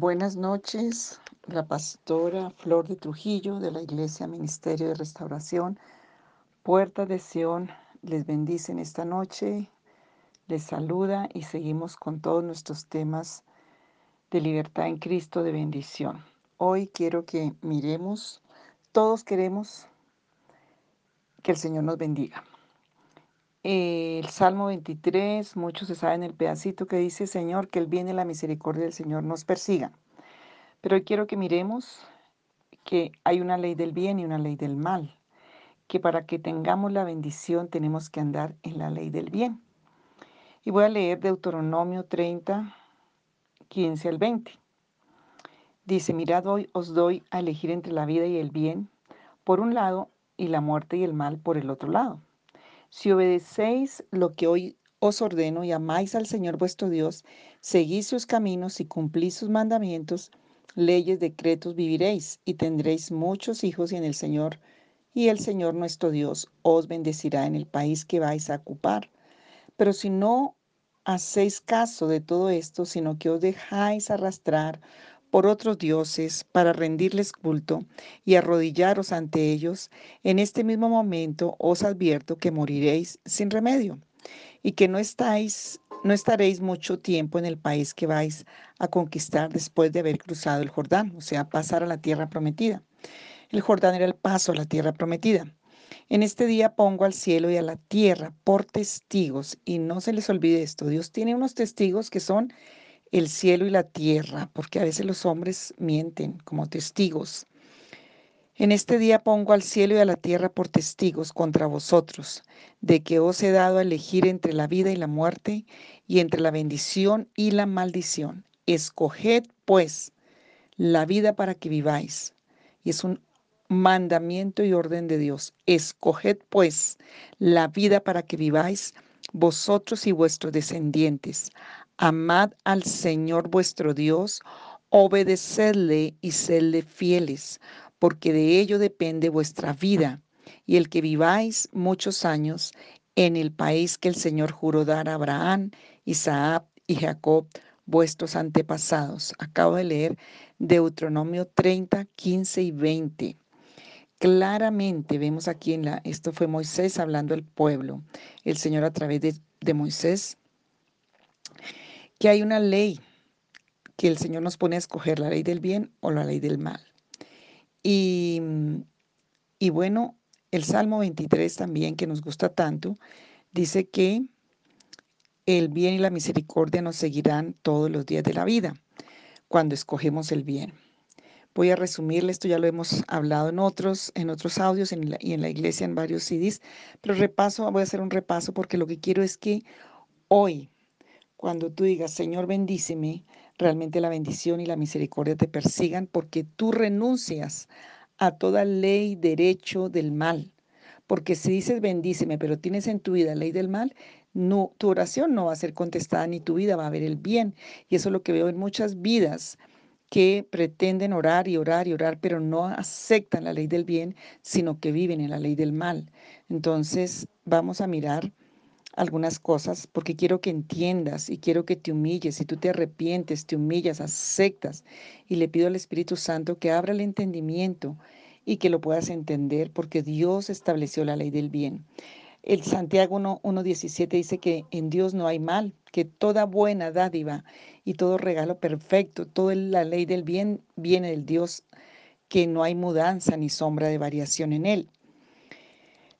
Buenas noches, la pastora Flor de Trujillo de la Iglesia Ministerio de Restauración, Puerta de Sión, les bendice en esta noche, les saluda y seguimos con todos nuestros temas de libertad en Cristo, de bendición. Hoy quiero que miremos, todos queremos que el Señor nos bendiga. El Salmo 23, muchos se saben el pedacito que dice, Señor, que el bien y la misericordia del Señor nos persigan. Pero hoy quiero que miremos que hay una ley del bien y una ley del mal, que para que tengamos la bendición tenemos que andar en la ley del bien. Y voy a leer Deuteronomio 30, 15 al 20. Dice, mirad hoy os doy a elegir entre la vida y el bien por un lado y la muerte y el mal por el otro lado. Si obedecéis lo que hoy os ordeno y amáis al Señor vuestro Dios, seguís sus caminos y cumplís sus mandamientos, leyes, decretos viviréis y tendréis muchos hijos en el Señor y el Señor nuestro Dios os bendecirá en el país que vais a ocupar. Pero si no hacéis caso de todo esto, sino que os dejáis arrastrar por otros dioses para rendirles culto y arrodillaros ante ellos, en este mismo momento os advierto que moriréis sin remedio y que no estáis no estaréis mucho tiempo en el país que vais a conquistar después de haber cruzado el Jordán, o sea, pasar a la tierra prometida. El Jordán era el paso a la tierra prometida. En este día pongo al cielo y a la tierra por testigos, y no se les olvide esto, Dios tiene unos testigos que son el cielo y la tierra, porque a veces los hombres mienten como testigos. En este día pongo al cielo y a la tierra por testigos contra vosotros, de que os he dado a elegir entre la vida y la muerte, y entre la bendición y la maldición. Escoged, pues, la vida para que viváis. Y es un mandamiento y orden de Dios. Escoged, pues, la vida para que viváis, vosotros y vuestros descendientes. Amad al Señor vuestro Dios, obedecedle y sedle fieles porque de ello depende vuestra vida y el que viváis muchos años en el país que el Señor juró dar a Abraham, Isaac y Jacob, vuestros antepasados. Acabo de leer Deuteronomio 30, 15 y 20. Claramente vemos aquí en la, esto fue Moisés hablando al pueblo, el Señor a través de, de Moisés, que hay una ley que el Señor nos pone a escoger, la ley del bien o la ley del mal. Y, y bueno, el Salmo 23 también, que nos gusta tanto, dice que el bien y la misericordia nos seguirán todos los días de la vida, cuando escogemos el bien. Voy a resumirle, esto ya lo hemos hablado en otros, en otros audios y en la iglesia en varios CDs, pero repaso, voy a hacer un repaso porque lo que quiero es que hoy, cuando tú digas, Señor, bendíceme, realmente la bendición y la misericordia te persigan porque tú renuncias a toda ley, derecho del mal. Porque si dices bendíceme, pero tienes en tu vida ley del mal, no, tu oración no va a ser contestada ni tu vida va a ver el bien. Y eso es lo que veo en muchas vidas que pretenden orar y orar y orar, pero no aceptan la ley del bien, sino que viven en la ley del mal. Entonces, vamos a mirar algunas cosas porque quiero que entiendas y quiero que te humilles. Si tú te arrepientes, te humillas, aceptas y le pido al Espíritu Santo que abra el entendimiento y que lo puedas entender porque Dios estableció la ley del bien. El Santiago 1.17 dice que en Dios no hay mal, que toda buena dádiva y todo regalo perfecto, toda la ley del bien viene del Dios, que no hay mudanza ni sombra de variación en él.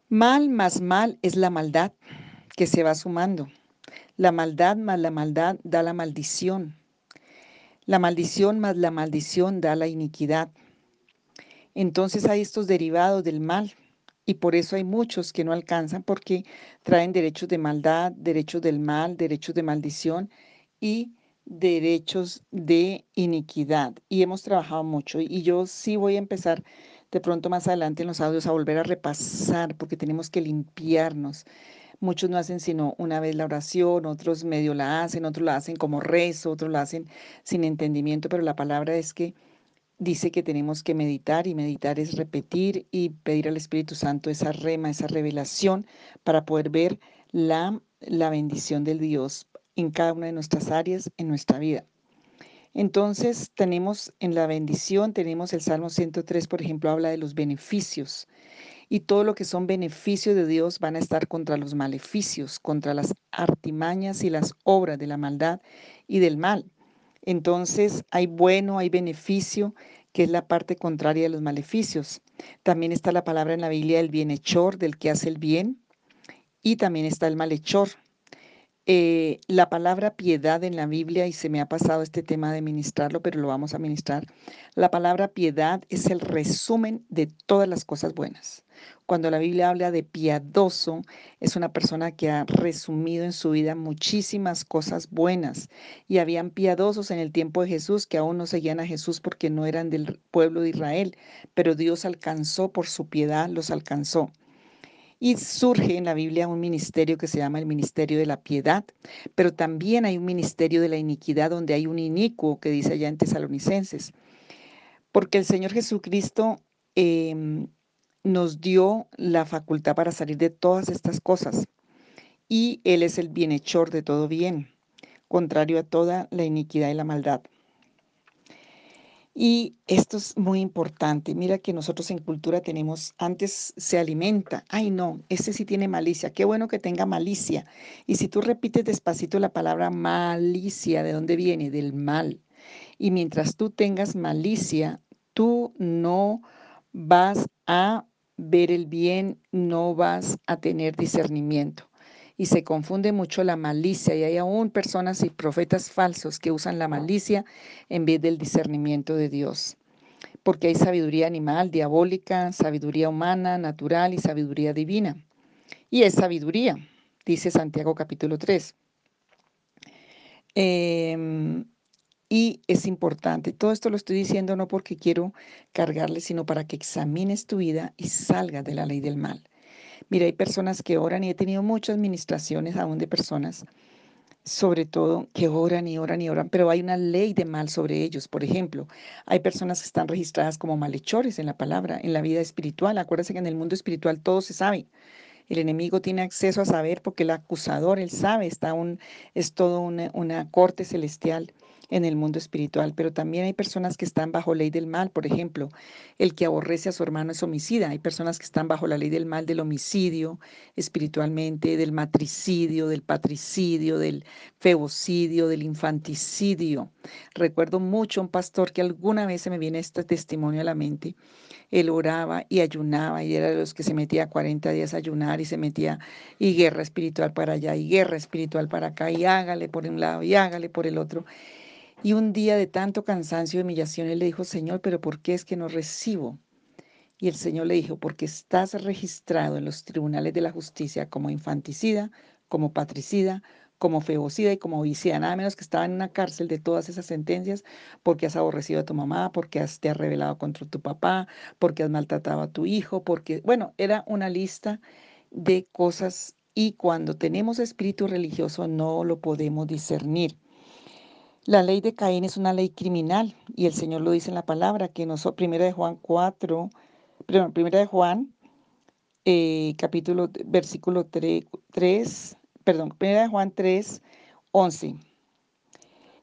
Mal más mal es la maldad que se va sumando. La maldad más la maldad da la maldición. La maldición más la maldición da la iniquidad. Entonces hay estos derivados del mal y por eso hay muchos que no alcanzan porque traen derechos de maldad, derechos del mal, derechos de maldición y derechos de iniquidad. Y hemos trabajado mucho y yo sí voy a empezar de pronto más adelante en los audios a volver a repasar porque tenemos que limpiarnos. Muchos no hacen sino una vez la oración, otros medio la hacen, otros la hacen como rezo, otros la hacen sin entendimiento, pero la palabra es que dice que tenemos que meditar y meditar es repetir y pedir al Espíritu Santo esa rema, esa revelación para poder ver la, la bendición del Dios en cada una de nuestras áreas en nuestra vida. Entonces tenemos en la bendición, tenemos el Salmo 103, por ejemplo, habla de los beneficios. Y todo lo que son beneficios de Dios van a estar contra los maleficios, contra las artimañas y las obras de la maldad y del mal. Entonces hay bueno, hay beneficio, que es la parte contraria de los maleficios. También está la palabra en la Biblia del bienhechor, del que hace el bien, y también está el malhechor. Eh, la palabra piedad en la Biblia, y se me ha pasado este tema de ministrarlo, pero lo vamos a ministrar, la palabra piedad es el resumen de todas las cosas buenas. Cuando la Biblia habla de piadoso, es una persona que ha resumido en su vida muchísimas cosas buenas. Y habían piadosos en el tiempo de Jesús que aún no seguían a Jesús porque no eran del pueblo de Israel, pero Dios alcanzó por su piedad, los alcanzó. Y surge en la Biblia un ministerio que se llama el ministerio de la piedad, pero también hay un ministerio de la iniquidad donde hay un inicuo que dice allá en Tesalonicenses. Porque el Señor Jesucristo em, nos dio la facultad para salir de todas estas cosas. Y Él es el bienhechor de todo bien, contrario a toda la iniquidad y la maldad. Y esto es muy importante. Mira que nosotros en cultura tenemos, antes se alimenta. Ay, no, ese sí tiene malicia. Qué bueno que tenga malicia. Y si tú repites despacito la palabra malicia, ¿de dónde viene? Del mal. Y mientras tú tengas malicia, tú no vas a ver el bien, no vas a tener discernimiento. Y se confunde mucho la malicia y hay aún personas y profetas falsos que usan la malicia en vez del discernimiento de Dios. Porque hay sabiduría animal, diabólica, sabiduría humana, natural y sabiduría divina. Y es sabiduría, dice Santiago capítulo 3. Y es importante, todo esto lo estoy diciendo no porque quiero cargarle, sino para que examines tu vida y salgas de la ley del mal. Mira, hay personas que oran y he tenido muchas administraciones aún de personas, sobre todo que oran y oran y oran, pero hay una ley de mal sobre ellos. Por ejemplo, hay personas que están registradas como malhechores en la palabra, en la vida espiritual. Acuérdense que en el mundo espiritual todo se sabe. El enemigo tiene acceso a saber porque el acusador, él sabe, está un, es todo una, una corte celestial en el mundo espiritual, pero también hay personas que están bajo ley del mal, por ejemplo, el que aborrece a su hermano es homicida, hay personas que están bajo la ley del mal del homicidio espiritualmente, del matricidio, del patricidio, del febocidio, del infanticidio. Recuerdo mucho un pastor que alguna vez se me viene este testimonio a la mente, él oraba y ayunaba y era de los que se metía 40 días a ayunar y se metía y guerra espiritual para allá y guerra espiritual para acá y hágale por un lado y hágale por el otro. Y un día de tanto cansancio y humillación, él le dijo, Señor, pero ¿por qué es que no recibo? Y el Señor le dijo, porque estás registrado en los tribunales de la justicia como infanticida, como patricida, como feocida y como homicida, nada menos que estaba en una cárcel de todas esas sentencias porque has aborrecido a tu mamá, porque has, te has rebelado contra tu papá, porque has maltratado a tu hijo, porque, bueno, era una lista de cosas y cuando tenemos espíritu religioso no lo podemos discernir. La ley de Caín es una ley criminal y el Señor lo dice en la palabra, que nosotros, primera de Juan 4, primera de Juan, eh, capítulo, versículo 3, 3, perdón, primera de Juan 3, 11.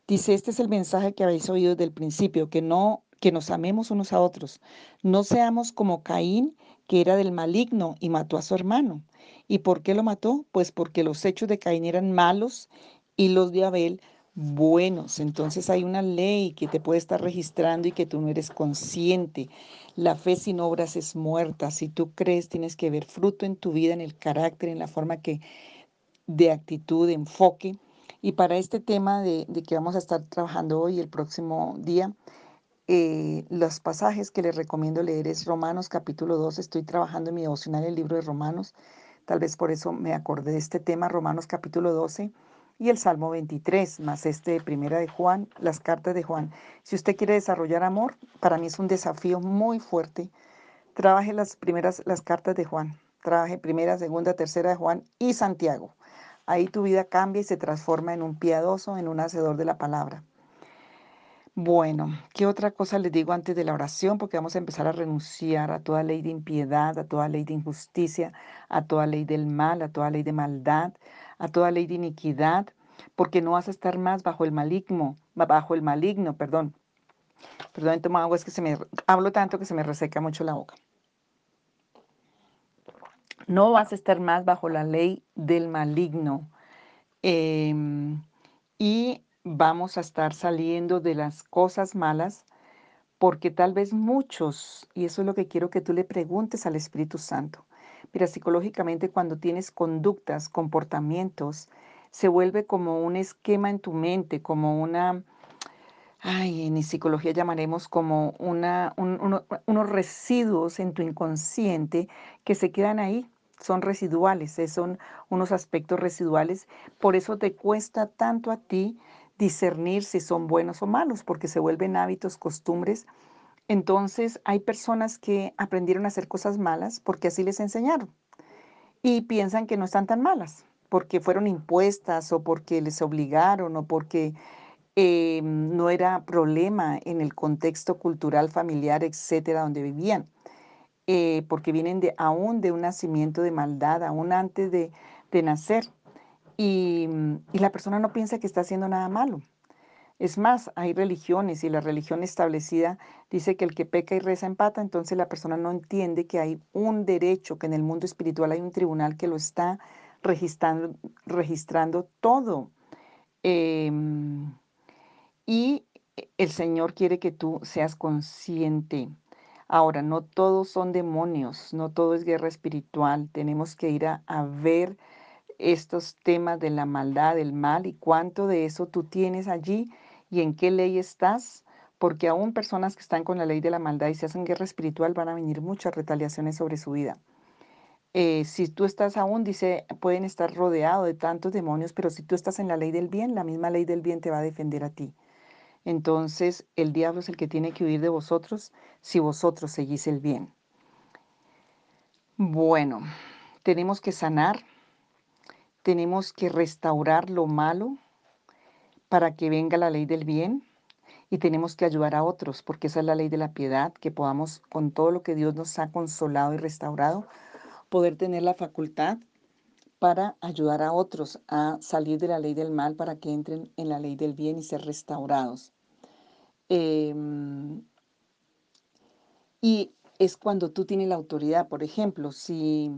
Dice, este es el mensaje que habéis oído desde el principio, que no que nos amemos unos a otros. No seamos como Caín, que era del maligno y mató a su hermano. ¿Y por qué lo mató? Pues porque los hechos de Caín eran malos y los de Abel buenos. Entonces hay una ley que te puede estar registrando y que tú no eres consciente. La fe sin obras es muerta. Si tú crees, tienes que ver fruto en tu vida, en el carácter, en la forma que de actitud, de enfoque. Y para este tema de, que vamos a estar trabajando hoy, el próximo día, eh, los pasajes que les recomiendo leer es Romanos capítulo 2. Estoy trabajando en mi devocional el libro de Romanos. Tal vez por eso me acordé de este tema, Romanos capítulo 12 y el Salmo 23, más este de Primera de Juan, las cartas de Juan. Si usted quiere desarrollar amor, para mí es un desafío muy fuerte. Trabaje las primeras, las cartas de Juan. Trabaje primera, segunda, tercera de Juan y Santiago. Ahí tu vida cambia y se transforma en un piadoso, en un hacedor de la palabra. Bueno, ¿qué otra cosa les digo antes de la oración? Porque vamos a empezar a renunciar a toda ley de impiedad, a toda ley de injusticia, a toda ley del mal, a toda ley de maldad, a toda ley de iniquidad, porque no vas a estar más bajo el maligno, bajo el maligno, perdón. Perdón, tomo agua, es que se me hablo tanto que se me reseca mucho la boca. No vas a estar más bajo la ley del maligno. Em, y vamos a estar saliendo de las cosas malas porque tal vez muchos, y eso es lo que quiero que tú le preguntes al Espíritu Santo. Mira, psicológicamente cuando tienes conductas, comportamientos, se vuelve como un esquema en tu mente, como una, ay, en psicología llamaremos como una, unos residuos en tu inconsciente que se quedan ahí, son residuales, eh, son unos aspectos residuales, por eso te cuesta tanto a ti discernir si son buenos o malos, porque se vuelven hábitos, costumbres. Entonces hay personas que aprendieron a hacer cosas malas porque así les enseñaron y piensan que no están tan malas, porque fueron impuestas o porque les obligaron o porque eh, no era problema en el contexto cultural, familiar, etcétera, donde vivían, eh, porque vienen de, aún de un nacimiento de maldad, aún antes de, nacer. Y la persona no piensa que está haciendo nada malo. Es más, hay religiones y la religión establecida dice que el que peca y reza empata, entonces la persona no entiende que hay un derecho, que en el mundo espiritual hay un tribunal que lo está registrando, todo. Em, y el Señor quiere que tú seas consciente. Ahora, no todos son demonios, no todo es guerra espiritual. Tenemos que ir a, a ver estos temas de la maldad, del mal y cuánto de eso tú tienes allí y en qué ley estás, porque aún personas que están con la ley de la maldad y se hacen guerra espiritual van a venir muchas retaliaciones sobre su vida. Eh, si tú estás aún, dice, pueden estar rodeados de tantos demonios, pero si tú estás en la ley del bien, la misma ley del bien te va a defender a ti. Entonces el diablo es el que tiene que huir de vosotros si vosotros seguís el bien. Bueno, tenemos que sanar, tenemos que restaurar lo malo para que venga la ley del bien y tenemos que ayudar a otros, porque esa es la ley de la piedad, que podamos con todo lo que Dios nos ha consolado y restaurado, poder tener la facultad para ayudar a otros a salir de la ley del mal para que entren en la ley del bien y ser restaurados. Em, y es cuando tú tienes la autoridad, por ejemplo, si,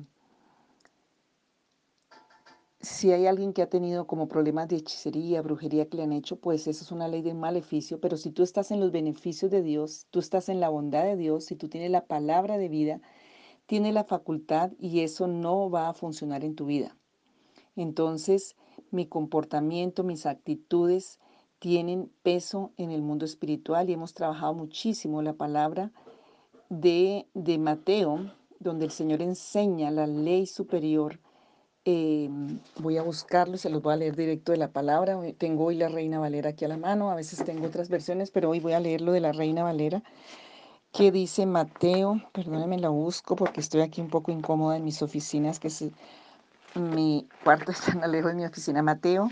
si hay alguien que ha tenido como problemas de hechicería, brujería que le han hecho, pues eso es una ley de maleficio, pero si tú estás en los beneficios de Dios, tú estás en la bondad de Dios, si tú tienes la palabra de vida, tiene la facultad y eso no va a funcionar en tu vida. Entonces, mi comportamiento, mis actitudes tienen peso en el mundo espiritual y hemos trabajado muchísimo la palabra de, de Mateo, donde el Señor enseña la ley superior. Eh, voy a buscarlo y se los voy a leer directo de la palabra. Tengo hoy la Reina Valera aquí a la mano, a veces tengo otras versiones, pero hoy voy a leerlo de la Reina Valera ¿Qué dice Mateo? Perdónenme, la busco porque estoy aquí un poco incómoda en mis oficinas, que es mi cuarto está lejos de mi oficina. Mateo,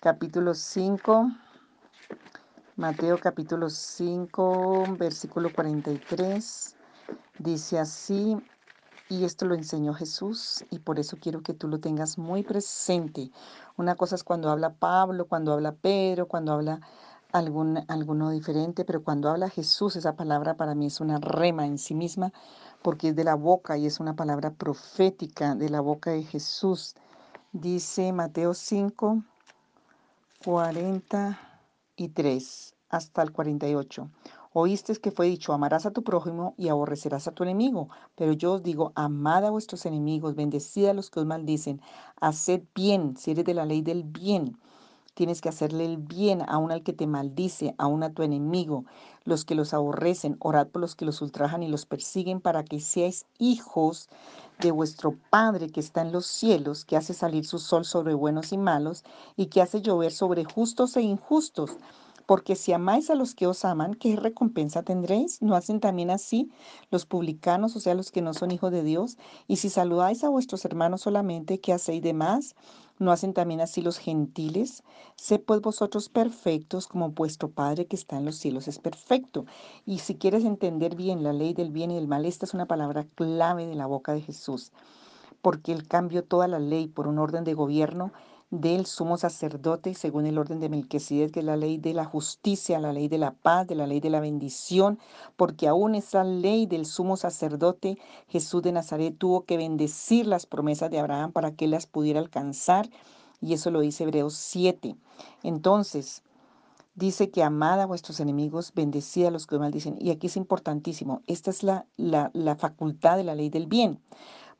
capítulo 5. Mateo, capítulo 5, versículo 43. Dice así, y esto lo enseñó Jesús y por eso quiero que tú lo tengas muy presente. Una cosa es cuando habla Pablo, cuando habla Pedro, cuando habla algún, alguno diferente, pero cuando habla Jesús, esa palabra para mí es una rema en sí misma, porque es de la boca y es una palabra profética de la boca de Jesús. Dice Mateo 5, 43 hasta el 48. Oíste que fue dicho, amarás a tu prójimo y aborrecerás a tu enemigo. Pero yo os digo, amad a vuestros enemigos, bendecid a los que os maldicen, haced bien, si eres de la ley del bien Tienes que hacerle el bien aún al que te maldice, aún a tu enemigo, los que los aborrecen, orad por los que los ultrajan y los persiguen para que seáis hijos de vuestro Padre que está en los cielos, que hace salir su sol sobre buenos y malos y que hace llover sobre justos e injustos. Porque si amáis a los que os aman, ¿qué recompensa tendréis? ¿No hacen también así los publicanos, o sea, los que no son hijos de Dios? Y si saludáis a vuestros hermanos solamente, ¿qué hacéis de más? ¿No hacen también así los gentiles? Sé pues vosotros perfectos como vuestro Padre que está en los cielos es perfecto. Y si quieres entender bien la ley del bien y del mal, esta es una palabra clave de la boca de Jesús, porque Él cambió toda la ley por un orden de gobierno del sumo sacerdote según el orden de Melquisedec, que es la ley de la justicia, la ley de la paz, de la ley de la bendición, porque aún esa ley del sumo sacerdote Jesús de Nazaret tuvo que bendecir las promesas de Abraham para que las pudiera alcanzar, y eso lo dice Hebreos 7. Entonces, dice que amad a vuestros enemigos, bendecid a los que maldicen. Y aquí es importantísimo, esta es la, la, la facultad de la ley del bien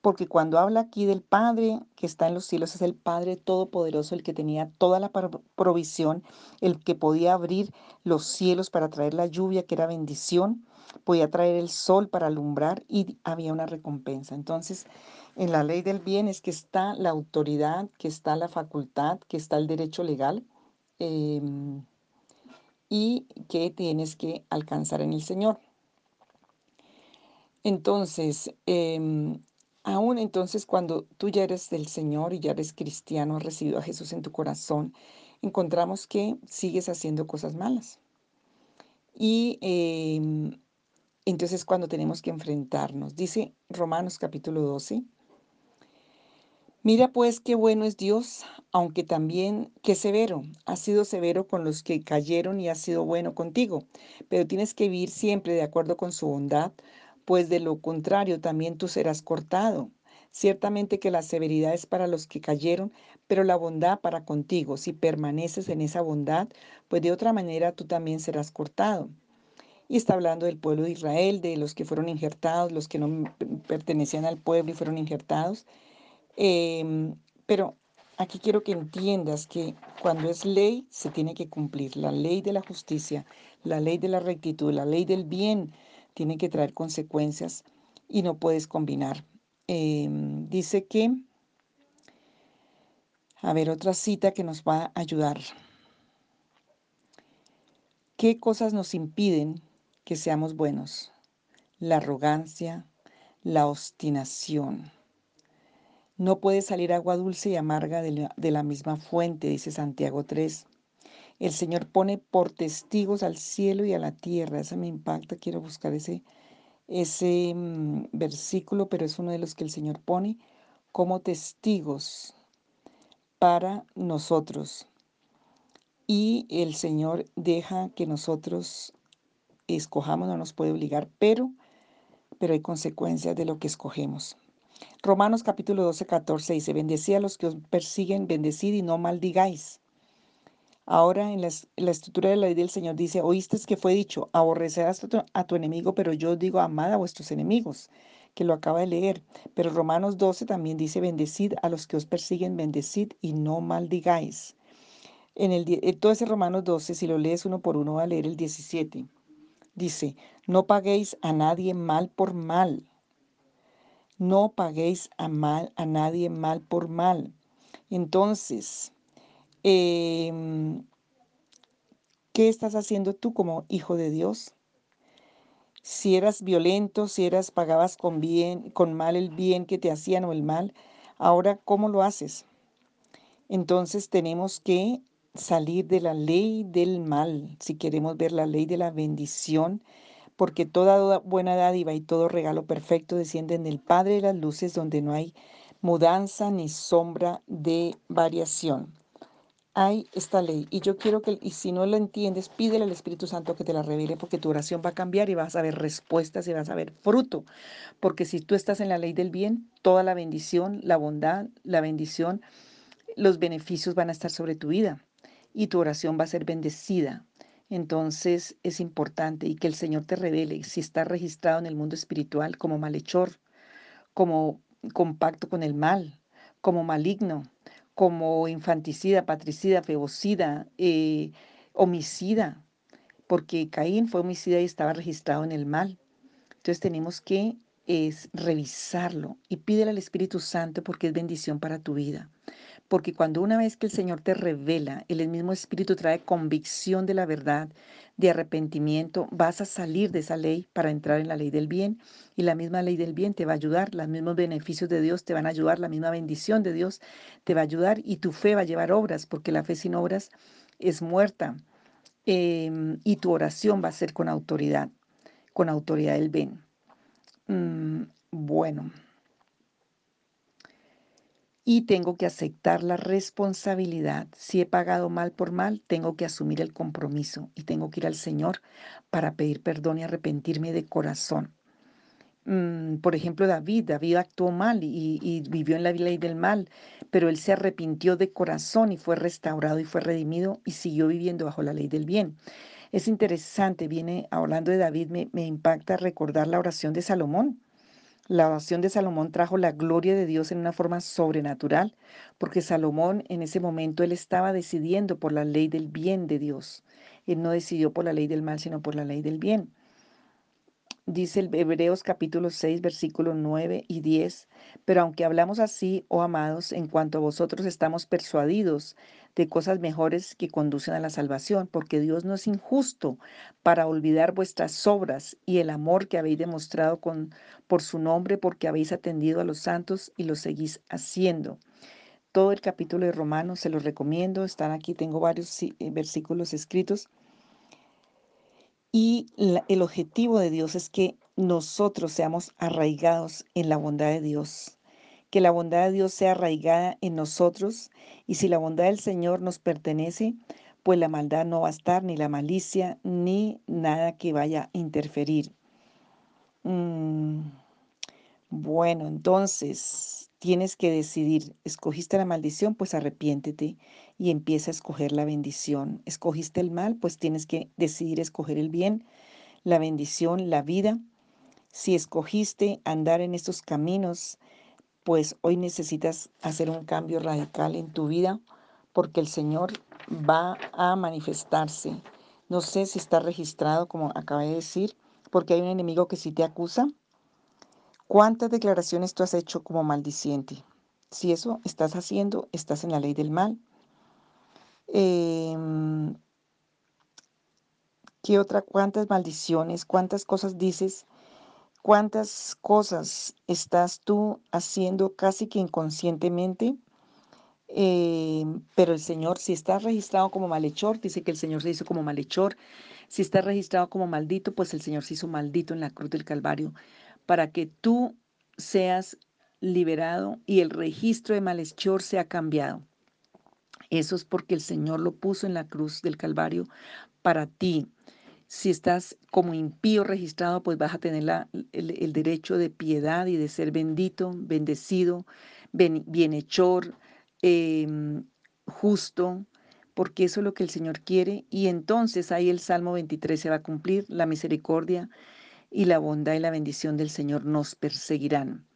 porque cuando habla aquí del Padre que está en los cielos, es el Padre Todopoderoso, el que tenía toda la provisión, el que podía abrir los cielos para traer la lluvia, que era bendición, podía traer el sol para alumbrar y había una recompensa. Entonces, en la ley del bien es que está la autoridad, que está la facultad, que está el derecho legal. Em, y que tienes que alcanzar en el Señor. Entonces, eh, Aún entonces, cuando tú ya eres del Señor y ya eres cristiano, has recibido a Jesús en tu corazón, encontramos que sigues haciendo cosas malas. Y em, entonces cuando tenemos que enfrentarnos, dice Romanos capítulo 12, Mira pues qué bueno es Dios, aunque también qué severo. Ha sido severo con los que cayeron y ha sido bueno contigo, pero tienes que vivir siempre de acuerdo con su bondad, pues de lo contrario también tú serás cortado. Ciertamente que la severidad es para los que cayeron, pero la bondad para contigo. Si permaneces en esa bondad, pues de otra manera tú también serás cortado. Y está hablando del pueblo de Israel, de los que fueron injertados, los que no pertenecían al pueblo y fueron injertados. Em, pero aquí quiero que entiendas que cuando es ley se tiene que cumplir la ley de la justicia, la ley de la rectitud, la ley del bien, tiene que traer consecuencias y no puedes combinar. Em, dice que, a ver, otra cita que nos va a ayudar. ¿Qué cosas nos impiden que seamos buenos? La arrogancia, la obstinación. No puede salir agua dulce y amarga de la, de la misma fuente, dice Santiago 3. El Señor pone por testigos al cielo y a la tierra. Eso me impacta. Quiero buscar ese, ese mm, versículo, pero es uno de los que el Señor pone como testigos para nosotros. Y el Señor deja que nosotros escojamos, no nos puede obligar, pero, pero hay consecuencias de lo que escogemos. Romanos capítulo 12, 14 dice, bendecid a los que os persiguen, bendecid y no maldigáis. Ahora en la, estructura de la ley del Señor dice, oíste que fue dicho, aborrecerás a tu, enemigo, pero yo digo, amad a vuestros enemigos, que lo acaba de leer. Pero Romanos 12 también dice, bendecid a los que os persiguen, bendecid y no maldigáis. En el, todo ese Romanos 12, si lo lees uno por uno, va a leer el 17. Dice, no paguéis a nadie mal por mal. No paguéis a, mal, a nadie mal por mal. Entonces, Em, ¿Qué estás haciendo tú como hijo de Dios? Si eras violento, si eras pagabas con bien, con mal el bien que te hacían o el mal, ahora ¿cómo lo haces? Entonces tenemos que salir de la ley del mal, si queremos ver la ley de la bendición, porque toda buena dádiva y todo regalo perfecto descienden del Padre de las luces, donde no hay mudanza ni sombra de variación hay esta ley. Y yo quiero que, y si no lo entiendes, pídele al Espíritu Santo que te la revele porque tu oración va a cambiar y vas a ver respuestas y vas a ver fruto. Porque si tú estás en la ley del bien, toda la bendición, la bondad, la bendición, los beneficios van a estar sobre tu vida y tu oración va a ser bendecida. Entonces es importante y que el Señor te revele si está registrado en el mundo espiritual como malhechor, como compacto con el mal, como maligno, como infanticida, patricida, febocida, eh, homicida, porque Caín fue homicida y estaba registrado en el mal. Entonces tenemos que es revisarlo y pídele al Espíritu Santo porque es bendición para tu vida. Porque cuando una vez que el Señor te revela, el mismo Espíritu trae convicción de la verdad, de arrepentimiento, vas a salir de esa ley para entrar en la ley del bien y la misma ley del bien te va a ayudar, los mismos beneficios de Dios te van a ayudar, la misma bendición de Dios te va a ayudar y tu fe va a llevar obras, porque la fe sin obras es muerta em, y tu oración va a ser con autoridad, con autoridad del bien. Mm, bueno. Y tengo que aceptar la responsabilidad. Si he pagado mal por mal, tengo que asumir el compromiso y tengo que ir al Señor para pedir perdón y arrepentirme de corazón. Mm, por ejemplo, David, David actuó mal y, vivió en la ley del mal, pero él se arrepintió de corazón y fue restaurado y fue redimido y siguió viviendo bajo la ley del bien. Es interesante, viene hablando de David, me impacta recordar la oración de Salomón. La oración de Salomón trajo la gloria de Dios en una forma sobrenatural, porque Salomón en ese momento él estaba decidiendo por la ley del bien de Dios. Él no decidió por la ley del mal, sino por la ley del bien dice el Hebreos capítulo 6, versículos 9 y 10, pero aunque hablamos así, oh amados, en cuanto a vosotros estamos persuadidos de cosas mejores que conducen a la salvación, porque Dios no es injusto para olvidar vuestras obras y el amor que habéis demostrado con, por su nombre, porque habéis atendido a los santos y lo seguís haciendo. Todo el capítulo de Romanos se los recomiendo, están aquí, tengo varios eh, versículos escritos y el objetivo de Dios es que nosotros seamos arraigados en la bondad de Dios, que la bondad de Dios sea arraigada en nosotros y si la bondad del Señor nos pertenece, pues la maldad no va a estar, ni la malicia, ni nada que vaya a interferir. Mm, bueno, entonces tienes que decidir, escogiste la maldición, pues arrepiéntete y empieza a escoger la bendición. Escogiste el mal, pues tienes que decidir escoger el bien, la bendición, la vida. Si escogiste andar en estos caminos, pues hoy necesitas hacer un cambio radical en tu vida porque el Señor va a manifestarse. No sé si está registrado, como acabé de decir, porque hay un enemigo que sí te acusa, ¿Cuántas declaraciones tú has hecho como maldiciente? Si eso estás haciendo, estás en la ley del mal. Em, ¿Qué otra? ¿Cuántas maldiciones? ¿Cuántas cosas dices? ¿Cuántas cosas estás tú haciendo casi que inconscientemente? Em, pero el Señor, si estás registrado como malhechor, dice que el Señor se hizo como malhechor. Si estás registrado como maldito, pues el Señor se hizo maldito en la cruz del Calvario para que tú seas liberado y el registro de malhechor sea cambiado. Eso es porque el Señor lo puso en la cruz del Calvario para ti. Si estás como impío registrado, pues vas a tener el, derecho de piedad y de ser bendito, bendecido, bienhechor, em, justo, porque eso es lo que el Señor quiere. Y entonces ahí el Salmo 23 se va a cumplir, la misericordia y la bondad y la bendición del Señor nos perseguirán.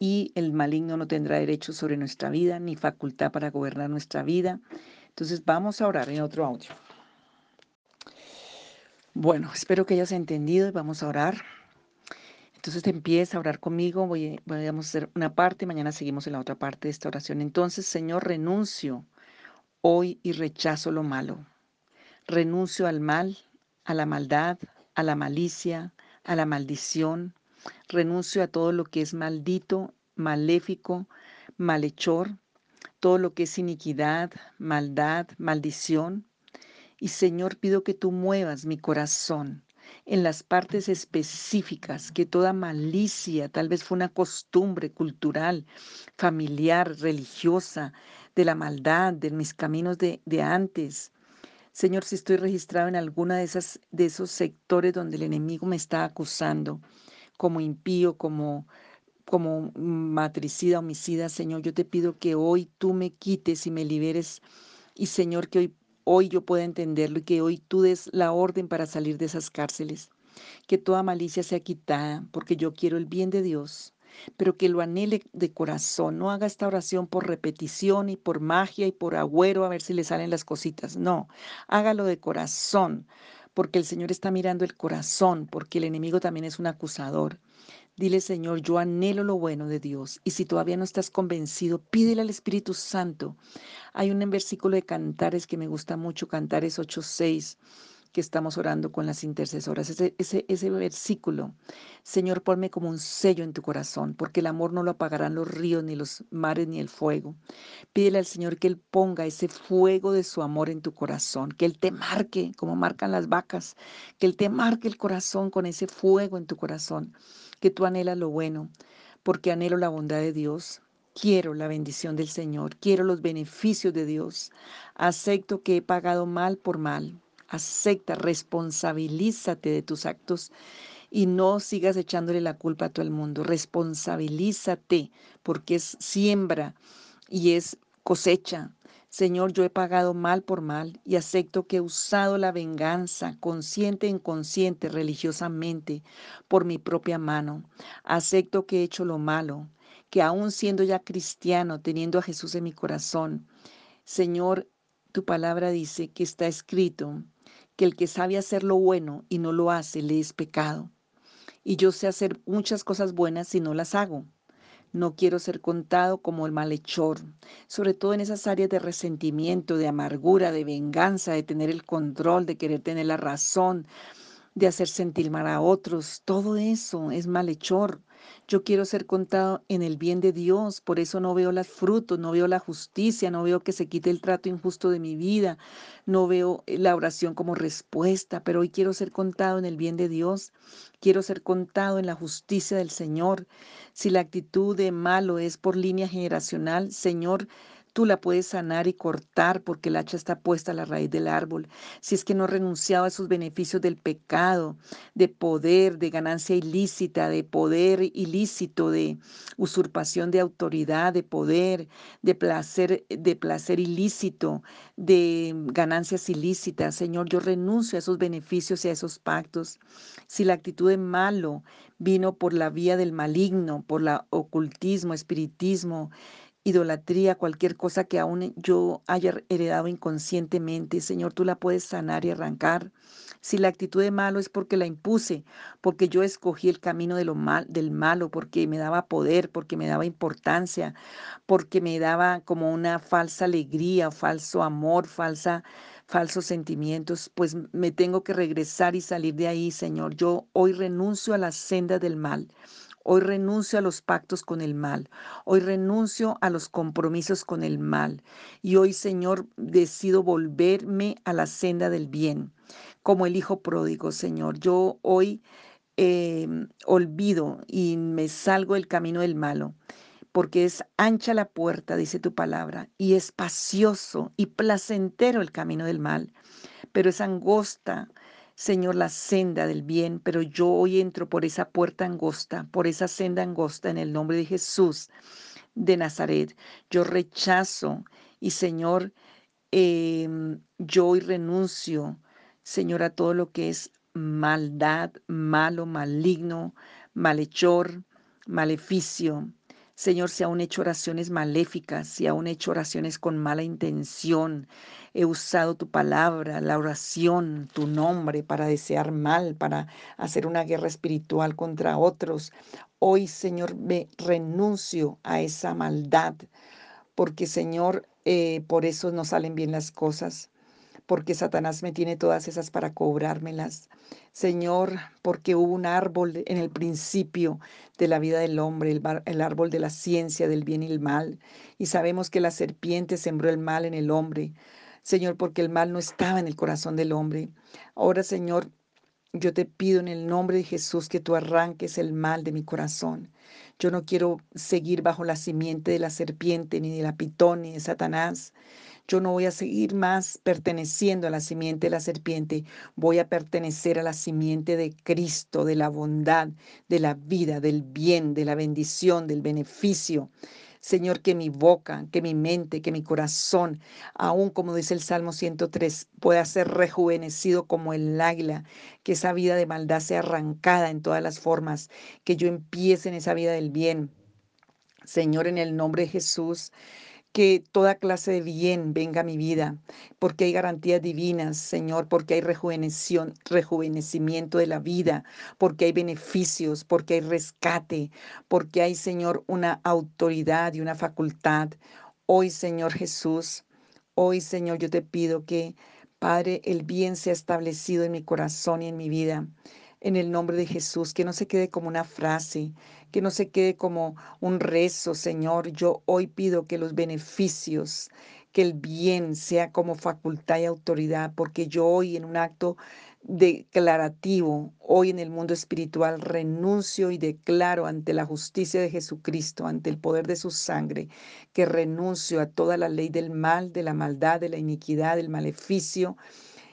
Y el maligno no tendrá derecho sobre nuestra vida ni facultad para gobernar nuestra vida. Entonces vamos a orar en otro audio. Bueno, espero que hayas entendido y vamos a orar. Entonces empieza a orar conmigo, voy, a hacer una parte, mañana seguimos en la otra parte de esta oración. Entonces, Señor, renuncio hoy y rechazo lo malo. Renuncio al mal, a la maldad, a la malicia, a la maldición, renuncio a todo lo que es maldito, maléfico, malhechor, todo lo que es iniquidad, maldad, maldición. Y Señor, pido que tú muevas mi corazón en las partes específicas, que toda malicia, tal vez fue una costumbre cultural, familiar, religiosa, de la maldad, de mis caminos de, de antes, Señor, si estoy registrado en alguna de, esas, de esos sectores donde el enemigo me está acusando como impío, como, como matricida, homicida, Señor, yo te pido que hoy tú me quites y me liberes. Y Señor, que hoy, hoy yo pueda entenderlo y que hoy tú des la orden para salir de esas cárceles. Que toda malicia sea quitada, porque yo quiero el bien de Dios pero que lo anhele de corazón. No haga esta oración por repetición y por magia y por agüero a ver si le salen las cositas. No, hágalo de corazón, porque el Señor está mirando el corazón, porque el enemigo también es un acusador. Dile, Señor, yo anhelo lo bueno de Dios. Y si todavía no estás convencido, pídele al Espíritu Santo. Hay un versículo de Cantares que me gusta mucho, Cantares 8.6 que estamos orando con las intercesoras. Ese, ese, ese versículo, Señor, ponme como un sello en tu corazón, porque el amor no lo apagarán los ríos, ni los mares, ni el fuego. Pídele al Señor que Él ponga ese fuego de su amor en tu corazón, que Él te marque como marcan las vacas, que Él te marque el corazón con ese fuego en tu corazón, que tú anhelas lo bueno, porque anhelo la bondad de Dios, Quiero la bendición del Señor, quiero los beneficios de Dios. Acepto que he pagado mal por mal. Acepta, responsabilízate de tus actos y no sigas echándole la culpa a todo el mundo. Responsabilízate porque es siembra y es cosecha. Señor, yo he pagado mal por mal y acepto que he usado la venganza, consciente e inconsciente, religiosamente, por mi propia mano. Acepto que he hecho lo malo, que aún siendo ya cristiano, teniendo a Jesús en mi corazón, Señor, tu palabra dice que está escrito que el que sabe hacer lo bueno y no lo hace, le es pecado. Y yo sé hacer muchas cosas buenas si no las hago. No quiero ser contado como el malhechor, sobre todo en esas áreas de resentimiento, de amargura, de venganza, de tener el control, de querer tener la razón, de hacer sentir mal a otros. Todo eso es malhechor. Yo quiero ser contado en el bien de Dios, por eso no veo los frutos, no veo la justicia, no veo que se quite el trato injusto de mi vida, no veo la oración como respuesta, pero hoy quiero ser contado en el bien de Dios, quiero ser contado en la justicia del Señor. Si la actitud de malo es por línea generacional, Señor, Tú la puedes sanar y cortar porque el hacha está puesta a la raíz del árbol. Si es que no he renunciado a esos beneficios del pecado, de poder, de ganancia ilícita, de poder ilícito, de usurpación de autoridad, de poder, de placer, de placer ilícito, de ganancias ilícitas. Señor, yo renuncio a esos beneficios y a esos pactos. Si la actitud de malo vino por la vía del maligno, por la ocultismo, espiritismo, idolatría, cualquier cosa que aún yo haya heredado inconscientemente, Señor, tú la puedes sanar y arrancar. Si la actitud de malo es porque la impuse, porque yo escogí el camino de lo mal, del malo, porque me daba poder, porque me daba importancia, porque me daba como una falsa alegría, falso amor, falsa falsos sentimientos, pues me tengo que regresar y salir de ahí, Señor. Yo hoy renuncio a la senda del mal. Hoy renuncio a los pactos con el mal. Hoy renuncio a los compromisos con el mal. Y hoy, Señor, decido volverme a la senda del bien, como el Hijo pródigo, Señor. Yo hoy em, olvido y me salgo del camino del malo porque es ancha la puerta, dice tu palabra, y espacioso y placentero el camino del mal, pero es angosta Señor, la senda del bien, pero yo hoy entro por esa puerta angosta, por esa senda angosta en el nombre de Jesús de Nazaret. Yo rechazo y Señor, em, yo hoy renuncio, Señor, a todo lo que es maldad, malo, maligno, malhechor, maleficio. Señor, si aún he hecho oraciones maléficas, si aún he hecho oraciones con mala intención, he usado tu palabra, la oración, tu nombre para desear mal, para hacer una guerra espiritual contra otros. Hoy, Señor, me renuncio a esa maldad, porque, Señor, eh, por eso no salen bien las cosas porque Satanás me tiene todas esas para cobrármelas. Señor, porque hubo un árbol en el principio de la vida del hombre, el, árbol de la ciencia del bien y el mal. Y sabemos que la serpiente sembró el mal en el hombre. Señor, porque el mal no estaba en el corazón del hombre. Ahora, Señor, yo te pido en el nombre de Jesús que tú arranques el mal de mi corazón. Yo no quiero seguir bajo la simiente de la serpiente, ni de la pitón, ni de Satanás. Yo no voy a seguir más perteneciendo a la simiente de la serpiente, voy a pertenecer a la simiente de Cristo, de la bondad, de la vida, del bien, de la bendición, del beneficio. Señor, que mi boca, que mi mente, que mi corazón, aún como dice el Salmo 103, pueda ser rejuvenecido como el águila, que esa vida de maldad sea arrancada en todas las formas, que yo empiece en esa vida del bien. Señor, en el nombre de Jesús, que toda clase de bien venga a mi vida, porque hay garantías divinas, Señor, porque hay rejuvenecimiento de la vida, porque hay beneficios, porque hay rescate, porque hay, Señor, una autoridad y una facultad. Hoy, Señor Jesús, hoy, Señor, yo te pido que, Padre, el bien sea establecido en mi corazón y en mi vida en el nombre de Jesús, que no se quede como una frase, que no se quede como un rezo, Señor. Yo hoy pido que los beneficios que el bien sea como facultad y autoridad, porque yo hoy en un acto declarativo, hoy en el mundo espiritual renuncio y declaro ante la justicia de Jesucristo, ante el poder de su sangre, que renuncio a toda la ley del mal, de la maldad, de la iniquidad, del maleficio,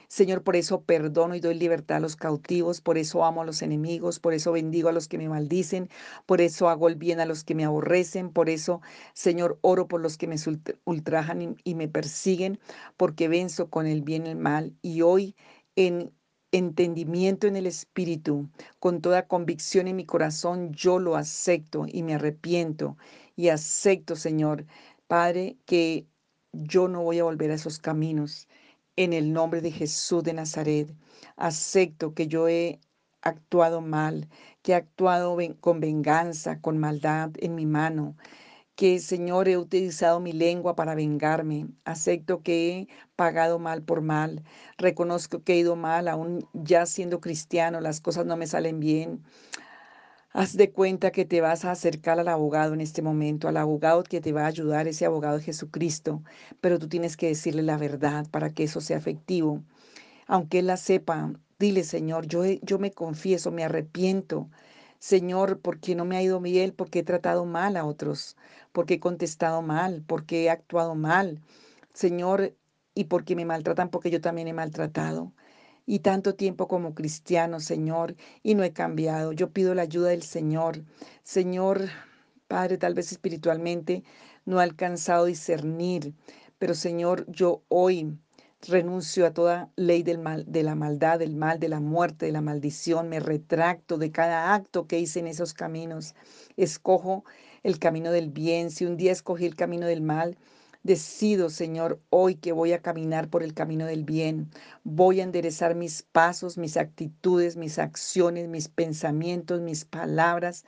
Señor, por eso perdono y doy libertad a los cautivos, por eso amo a los enemigos, por eso bendigo a los que me maldicen, por eso hago el bien a los que me aborrecen, por eso, Señor, oro por los que me ultrajan y, me persiguen, porque venzo con el bien el mal. Y hoy en entendimiento en el Espíritu, con toda convicción en mi corazón, yo lo acepto y me arrepiento y acepto, Señor, Padre, que yo no voy a volver a esos caminos en el nombre de Jesús de Nazaret. Acepto que yo he actuado mal, que he actuado con venganza, con maldad en mi mano, que Señor he utilizado mi lengua para vengarme. Acepto que he pagado mal por mal. Reconozco que he ido mal, aún ya siendo cristiano, las cosas no me salen bien. Haz de cuenta que te vas a acercar al abogado en este momento, al abogado que te va a ayudar, ese abogado de Jesucristo, pero tú tienes que decirle la verdad para que eso sea efectivo. Aunque él la sepa, dile, Señor, yo, yo me confieso, me arrepiento. Señor, porque no me ha ido bien, porque he tratado mal a otros, porque he contestado mal, porque he actuado mal. Señor, y porque me maltratan, porque yo también he maltratado y tanto tiempo como cristiano, Señor, y no he cambiado. Yo pido la ayuda del Señor. Señor, Padre, tal vez espiritualmente no he alcanzado a discernir, pero Señor, yo hoy renuncio a toda ley del mal, de la maldad, del mal, de la muerte, de la maldición. Me retracto de cada acto que hice en esos caminos. Escojo el camino del bien. Si un día escogí el camino del mal, Decido, Señor, hoy que voy a caminar por el camino del bien. Voy a enderezar mis pasos, mis actitudes, mis acciones, mis pensamientos, mis palabras.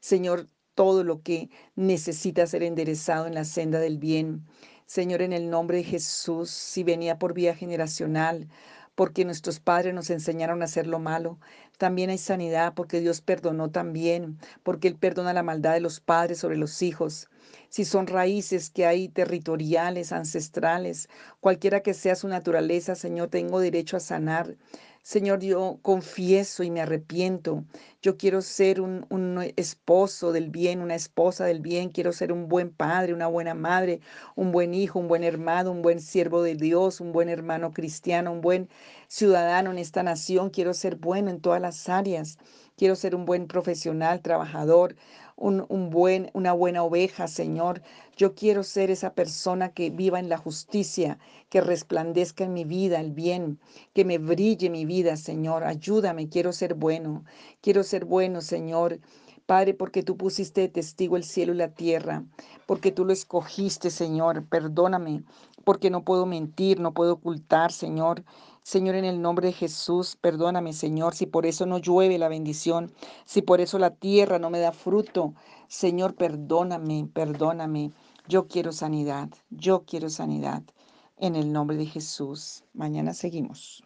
Señor, todo lo que necesita ser enderezado en la senda del bien. Señor, en el nombre de Jesús, si venía por vía generacional, porque nuestros padres nos enseñaron a hacer lo malo. También hay sanidad porque Dios perdonó también, porque Él perdona la maldad de los padres sobre los hijos. Si son raíces que hay territoriales, ancestrales, cualquiera que sea su naturaleza, Señor, tengo derecho a sanar. Señor, yo confieso y me arrepiento. Yo quiero ser un, esposo del bien, una esposa del bien. Quiero ser un buen padre, una buena madre, un buen hijo, un buen hermano, un buen siervo de Dios, un buen hermano cristiano, un buen ciudadano en esta nación. Quiero ser bueno en todas las áreas. Quiero ser un buen profesional, trabajador, un, un, buen, una buena oveja, Señor. Yo quiero ser esa persona que viva en la justicia, que resplandezca en mi vida el bien, que me brille mi vida, Señor. Ayúdame, quiero ser bueno. Quiero ser bueno, Señor. Padre, porque tú pusiste testigo el cielo y la tierra, porque tú lo escogiste, Señor. Perdóname, porque no puedo mentir, no puedo ocultar, Señor. Señor, en el nombre de Jesús, perdóname, Señor, si por eso no llueve la bendición, si por eso la tierra no me da fruto. Señor, perdóname, perdóname. Yo quiero sanidad, yo quiero sanidad. En el nombre de Jesús. Mañana seguimos.